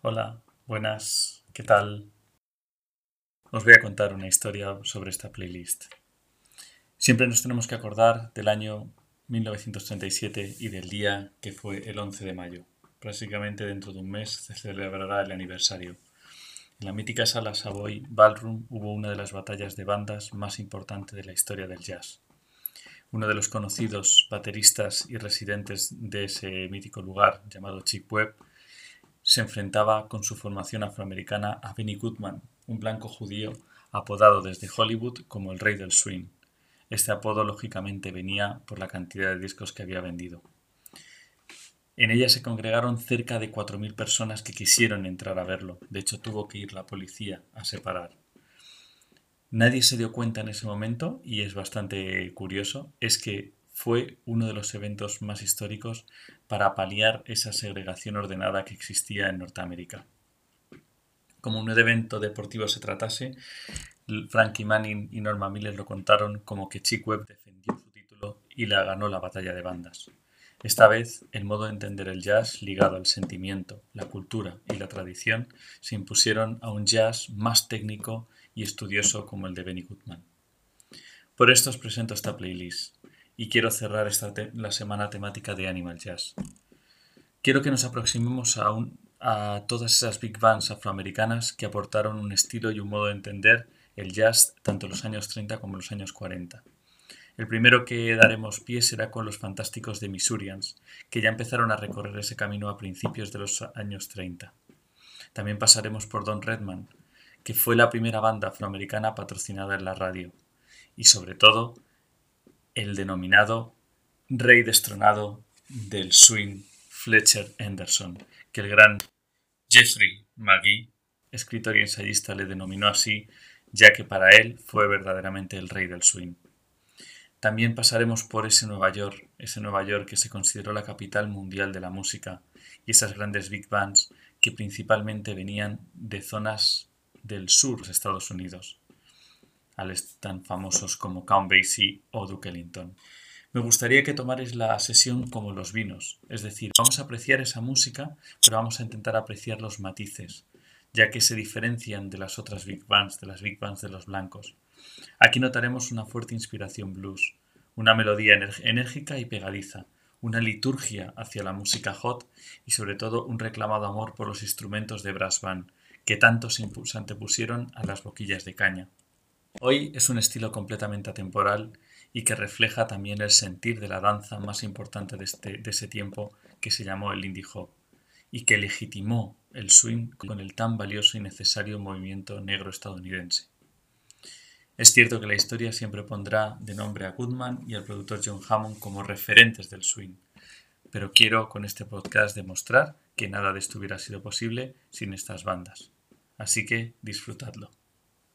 Hola, buenas, ¿qué tal? Os voy a contar una historia sobre esta playlist. Siempre nos tenemos que acordar del año 1937 y del día que fue el 11 de mayo. Prácticamente dentro de un mes se celebrará el aniversario. En la mítica sala Savoy Ballroom hubo una de las batallas de bandas más importantes de la historia del jazz. Uno de los conocidos bateristas y residentes de ese mítico lugar, llamado Chick Webb, se enfrentaba con su formación afroamericana a Benny Goodman, un blanco judío apodado desde Hollywood como el rey del swing. Este apodo lógicamente venía por la cantidad de discos que había vendido. En ella se congregaron cerca de 4.000 personas que quisieron entrar a verlo. De hecho, tuvo que ir la policía a separar. Nadie se dio cuenta en ese momento, y es bastante curioso, es que fue uno de los eventos más históricos para paliar esa segregación ordenada que existía en Norteamérica. Como un evento deportivo se tratase, Frankie Manning y Norma Miller lo contaron como que Chick Webb defendió su título y la ganó la batalla de bandas. Esta vez, el modo de entender el jazz ligado al sentimiento, la cultura y la tradición se impusieron a un jazz más técnico y estudioso como el de Benny Goodman. Por esto os presento esta playlist, y quiero cerrar esta la semana temática de Animal Jazz. Quiero que nos aproximemos a, a todas esas big bands afroamericanas que aportaron un estilo y un modo de entender el jazz tanto en los años 30 como en los años 40. El primero que daremos pie será con los fantásticos de Missourians, que ya empezaron a recorrer ese camino a principios de los años 30. También pasaremos por Don Redman, que fue la primera banda afroamericana patrocinada en la radio, y sobre todo el denominado rey destronado del swing Fletcher Henderson, que el gran Jeffrey McGee, escritor y ensayista, le denominó así, ya que para él fue verdaderamente el rey del swing. También pasaremos por ese Nueva York, ese Nueva York que se consideró la capital mundial de la música, y esas grandes big bands que principalmente venían de zonas del sur de Estados Unidos tan famosos como Count Basie o Duke Ellington. Me gustaría que tomarais la sesión como los vinos, es decir, vamos a apreciar esa música, pero vamos a intentar apreciar los matices, ya que se diferencian de las otras big bands, de las big bands de los blancos. Aquí notaremos una fuerte inspiración blues, una melodía enérgica y pegadiza, una liturgia hacia la música hot y sobre todo un reclamado amor por los instrumentos de brass band, que tanto se antepusieron a las boquillas de caña. Hoy es un estilo completamente atemporal y que refleja también el sentir de la danza más importante de, este, de ese tiempo que se llamó el indie hop y que legitimó el swing con el tan valioso y necesario movimiento negro estadounidense. Es cierto que la historia siempre pondrá de nombre a Goodman y al productor John Hammond como referentes del swing, pero quiero con este podcast demostrar que nada de esto hubiera sido posible sin estas bandas. Así que disfrutadlo.